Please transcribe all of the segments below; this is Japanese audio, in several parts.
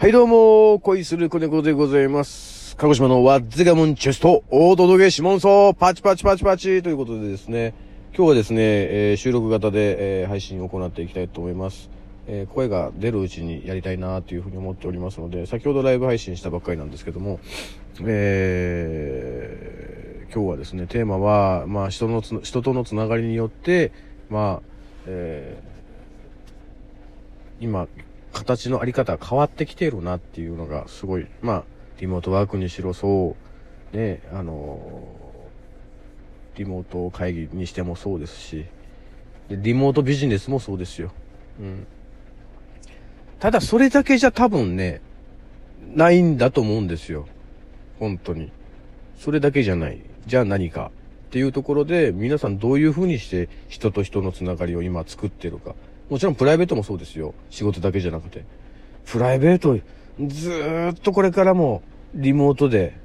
はいどうも、恋する子猫でございます。鹿児島のワッズガムンチェスト、お届けしもんそう、パチパチパチパチということでですね、今日はですね、えー収録型で、えー配信を行っていきたいと思います。えー声が出るうちにやりたいなというふうに思っておりますので、先ほどライブ配信したばっかりなんですけども、えー今日はですね、テーマは、まあ人のつ、人とのつながりによって、まあ、えー今、形のあり方変わってきてるなっていうのがすごい、まあ、リモートワークにしろそう、ね、あの、リモート会議にしてもそうですし、でリモートビジネスもそうですよ。うん。ただそれだけじゃ多分ね、ないんだと思うんですよ。本当に。それだけじゃない。じゃあ何か。っていうところで、皆さんどういう風にして人と人のつながりを今作ってるか。もちろんプライベートもそうですよ。仕事だけじゃなくて。プライベート、ずーっとこれからもリモートで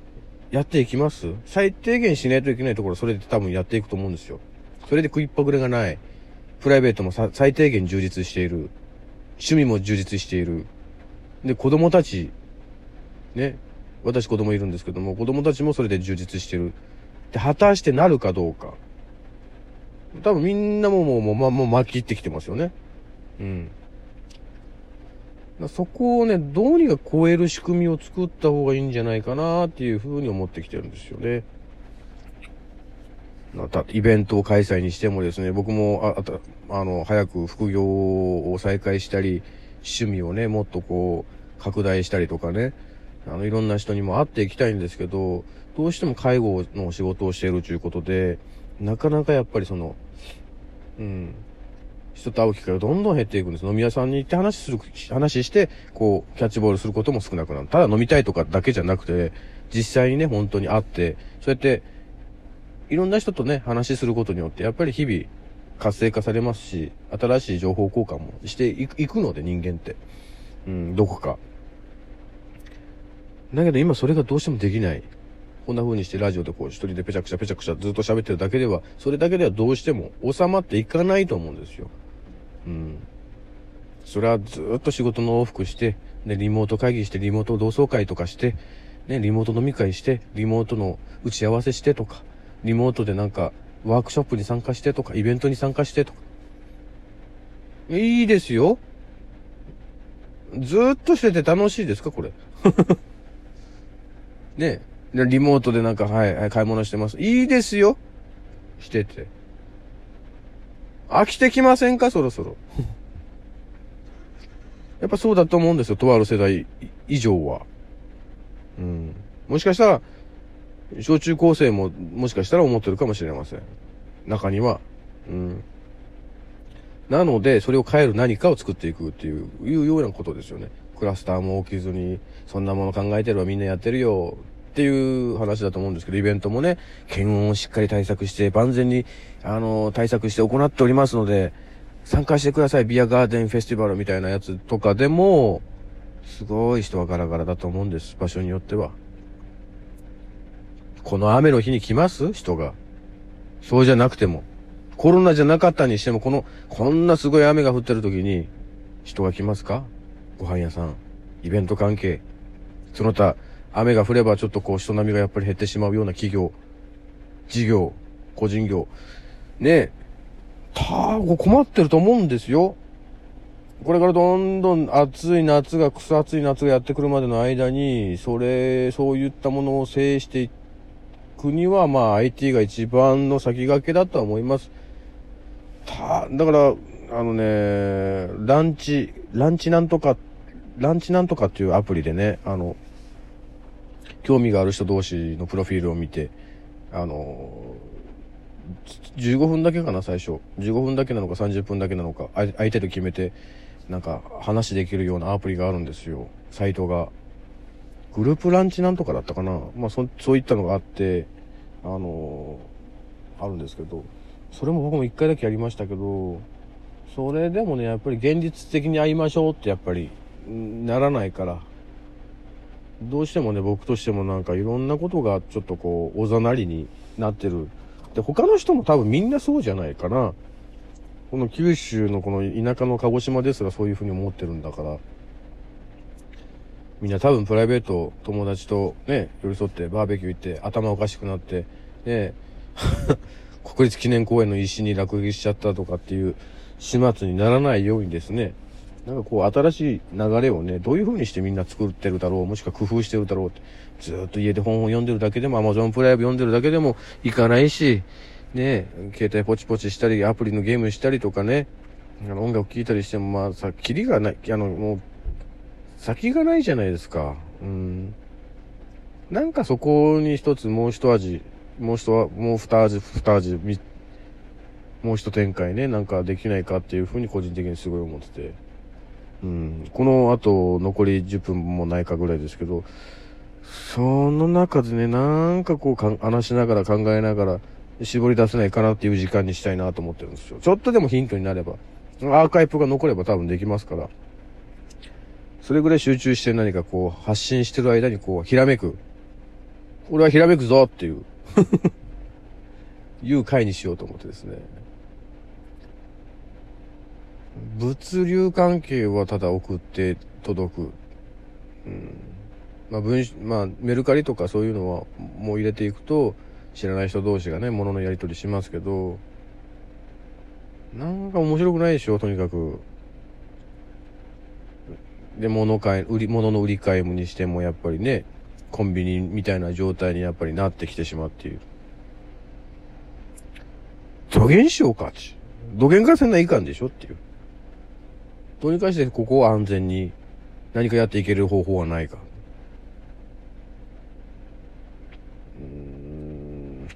やっていきます？最低限しないといけないところ、それで多分やっていくと思うんですよ。それで食いっぱぐれがない。プライベートも最低限充実している。趣味も充実している。で、子供たち、ね。私子供いるんですけども、子供たちもそれで充実してる。で、果たしてなるかどうか。多分みんなももう、もう、ま、もう巻き切ってきてますよね。うん。そこをね、どうにか超える仕組みを作った方がいいんじゃないかなっていうふうに思ってきてるんですよね。また、イベントを開催にしてもですね、僕も、あ、あ、あの、早く副業を再開したり、趣味をね、もっとこう、拡大したりとかね、あの、いろんな人にも会っていきたいんですけど、どうしても介護の仕事をしているということで、なかなかやっぱりその、うん、人と会う機会がどんどん減っていくんです。飲み屋さんに行って話する、話して、こう、キャッチボールすることも少なくなる。ただ飲みたいとかだけじゃなくて、実際にね、本当に会って、そうやって、いろんな人とね、話することによって、やっぱり日々活性化されますし、新しい情報交換もしていくいくので、人間って。うん、どこか。だけど今それがどうしてもできない。こんな風にしてラジオでこう一人でペチャクチャペチャクチャずっと喋ってるだけでは、それだけではどうしても収まっていかないと思うんですよ。うん。それはずっと仕事の往復して、ね、リモート会議して、リモート同窓会とかして、ね、リモート飲み会して、リモートの打ち合わせしてとか、リモートでなんか、ワークショップに参加してとか、イベントに参加してとか。いいですよ。ずっとしてて楽しいですかこれ。ねリモートでなんか、はい、はい、買い物してます。いいですよ。してて。飽きてきませんか？そろそろ。やっぱそうだと思うんですよ。とある世代以上は。うん。もしかしたら、小中高生も、もしかしたら思ってるかもしれません。中には。うん。なので、それを変える何かを作っていくっていう、いうようなことですよね。クラスターも起きずに、そんなもの考えてるわ、みんなやってるよ、っていう話だと思うんですけど、イベントもね、検温をしっかり対策して、万全に、あの、対策して行っておりますので、参加してください、ビアガーデンフェスティバルみたいなやつとかでも、すごい人はガラガラだと思うんです、場所によっては。この雨の日に来ます？人が。そうじゃなくても。コロナじゃなかったにしても、この、こんなすごい雨が降ってる時に、人が来ますか？ご飯屋さん、イベント関係。その他、雨が降ればちょっとこう人波がやっぱり減ってしまうような企業、事業、個人業。ねえ、たぶ困ってると思うんですよ。これからどんどん暑い夏が、草暑い夏がやってくるまでの間に、それ、そういったものを制していくには、まあ IT が一番の先駆けだとは思います。た、だから、あのね、ランチ、ランチなんとか、ランチなんとかっていうアプリでね、あの、興味がある人同士のプロフィールを見て、あの、15分だけかな、最初。15分だけなのか30分だけなのか、相手と決めて、なんか話できるようなアプリがあるんですよ。サイトが。グループランチなんとかだったかな。まあそ、そういったのがあって、あのあるんですけど、それも僕も一回だけやりましたけど、それでもね、やっぱり現実的に会いましょうってやっぱり、ならないから、どうしてもね、僕としてもなんかいろんなことがちょっとこう、おざなりになってる。で、他の人も多分みんなそうじゃないかな。この九州のこの田舎の鹿児島ですらそういうふうに思ってるんだから。みんな多分プライベート友達とね、寄り添ってバーベキュー行って頭おかしくなって、ね、国立記念公園の石に落書きしちゃったとかっていう始末にならないようにですね、なんかこう新しい流れをね、どういう風にしてみんな作ってるだろう、もしくは工夫してるだろうって、ずっと家で本を読んでるだけでも、Amazon プライブ読んでるだけでもいかないし、ね、携帯ポチポチしたり、アプリのゲームしたりとかね、あの音楽聴いたりしても、まあさ、キリがない、あの、もう、先がないじゃないですか。うん。なんかそこに一つもう一味、もう一、もう二味、二味、もう一展開ね、なんかできないかっていうふうに個人的にすごい思ってて。うん、この後残り10分もないかぐらいですけど、その中でね、なんかこう話しながら考えながら絞り出せないかなっていう時間にしたいなと思ってるんですよ。ちょっとでもヒントになれば、アーカイブが残れば多分できますから、それぐらい集中して何かこう発信してる間にこうひらめく。俺はひらめくぞっていう いう回にしようと思ってですね。物流関係はただ送って届く。うん。まあ文、まあ、メルカリとかそういうのはもう入れていくと、知らない人同士がね、物のやり取りしますけど、なんか面白くないでしょ、とにかく。で、物買い、売り、物の売り買いにしてもやっぱりね、コンビニみたいな状態にやっぱりなってきてしまっている。土源しようかって。土源化せないかんでしょっていう。どうにかしてここを安全に何かやっていける方法はないか。うん。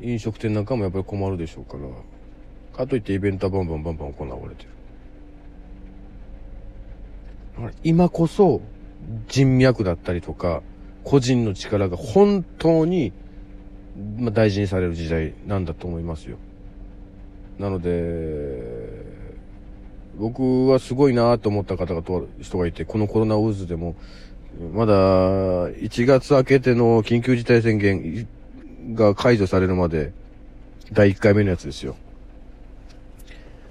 飲食店なんかもやっぱり困るでしょうから。かといってイベントはバンバンバンバン行われてる。今こそ人脈だったりとか、個人の力が本当に、大事にされる時代なんだと思いますよ。なので、僕はすごいなと思った方がと人がいて、このコロナウイルスでも、まだ1月明けての緊急事態宣言が解除されるまで、第1回目のやつですよ。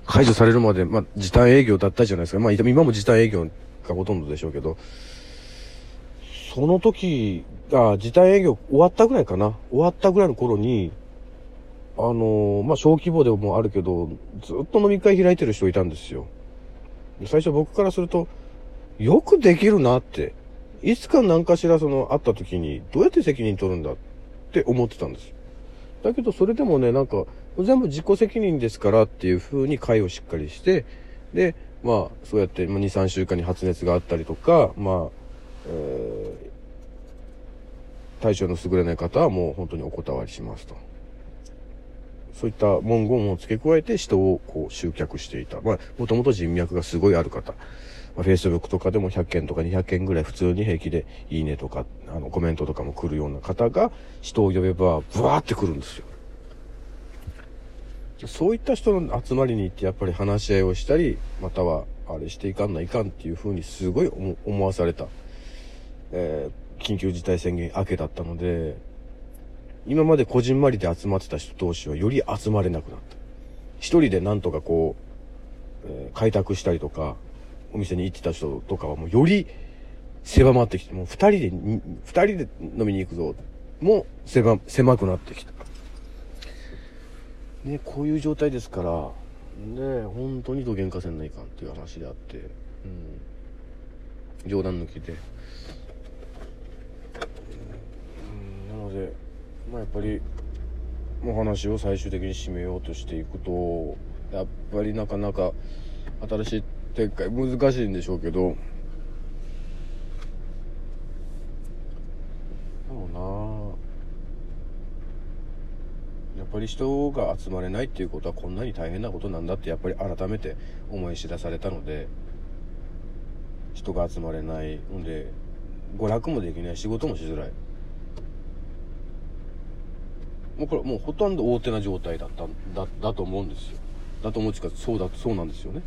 解除されるまで、まあ、時短営業だったじゃないですか。まあ、今も時短営業がほとんどでしょうけど、その時、あ、時短営業終わったぐらいかな。終わったぐらいの頃に、あの、まあ、小規模でもあるけど、ずっと飲み会開いてる人いたんですよ。最初僕からすると、よくできるなって、いつか何かしらその、会った時に、どうやって責任取るんだって思ってたんです。だけど、それでもね、なんか、全部自己責任ですからっていう風に会をしっかりして、で、まあ、そうやって、まあ、2、3週間に発熱があったりとか、まあ、えー、体調の優れない方はもう本当にお断りしますと。そういった文言を付け加えて人をこう集客していた。まあ、もともと人脈がすごいある方。まあ、Facebook とかでも100件とか200件ぐらい普通に平気でいいねとか、あの、コメントとかも来るような方が人を呼べば、ブワーって来るんですよ。そういった人の集まりに行ってやっぱり話し合いをしたり、またはあれしていかんないかんっていうふうにすごい思わされた、えー、緊急事態宣言明けだったので、今までこじんまりで集まってた人同士はより集まれなくなった。一人でなんとかこう、えー、開拓したりとか、お店に行ってた人とかはもうより狭まってきて、もう二人で、二人で飲みに行くぞ。もう狭、狭くなってきた。ね、こういう状態ですから、ね、本当に土幻化せんないかんっていう話であって、うん、冗談抜きで。うん、なので、まあ、やっぱりお話を最終的に締めようとしていくとやっぱりなかなか新しい展開難しいんでしょうけど。でもなやっぱり人が集まれないっていうことはこんなに大変なことなんだってやっぱり改めて思い知らされたので。人が集まれないので娯楽もできない仕事もしづらい。もうこれもうほとんど大手な状態だったんだだと思うんですよだと思うしかそうだそうなんですよね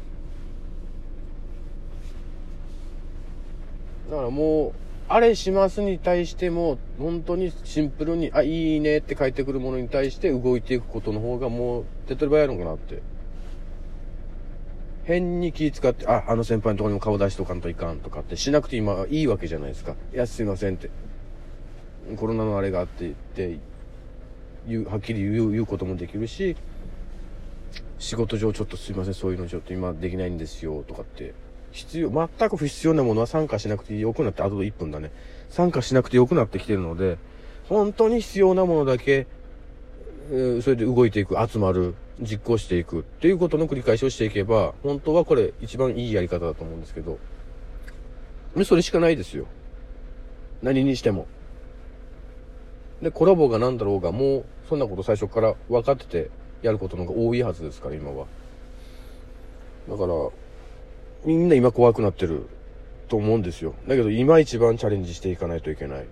だからもうあれしますに対しても本当にシンプルに「あいいね」って返ってくるものに対して動いていくことの方がもう手っ取り早いのかなって変に気使って、あ、あの先輩のとこにも顔出しとかんといかんとかってしなくて今いいわけじゃないですか。いや、すいませんって。コロナのあれがあって言って言う、はっきり言う、言うこともできるし、仕事上ちょっとすいません、そういうのちょっと今できないんですよとかって。必要、全く不必要なものは参加しなくてよくなって、あと1分だね。参加しなくてよくなってきてるので、本当に必要なものだけ、それで動いていく、集まる。実行していくっていうことの繰り返しをしていけば、本当はこれ一番いいやり方だと思うんですけど、それしかないですよ。何にしても。で、コラボが何だろうが、もうそんなこと最初から分かっててやることの方が多いはずですから、今は。だから、みんな今怖くなってると思うんですよ。だけど今一番チャレンジしていかないといけない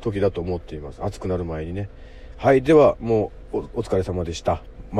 時だと思っています。暑くなる前にね。はい。では、もうお疲れ様でした。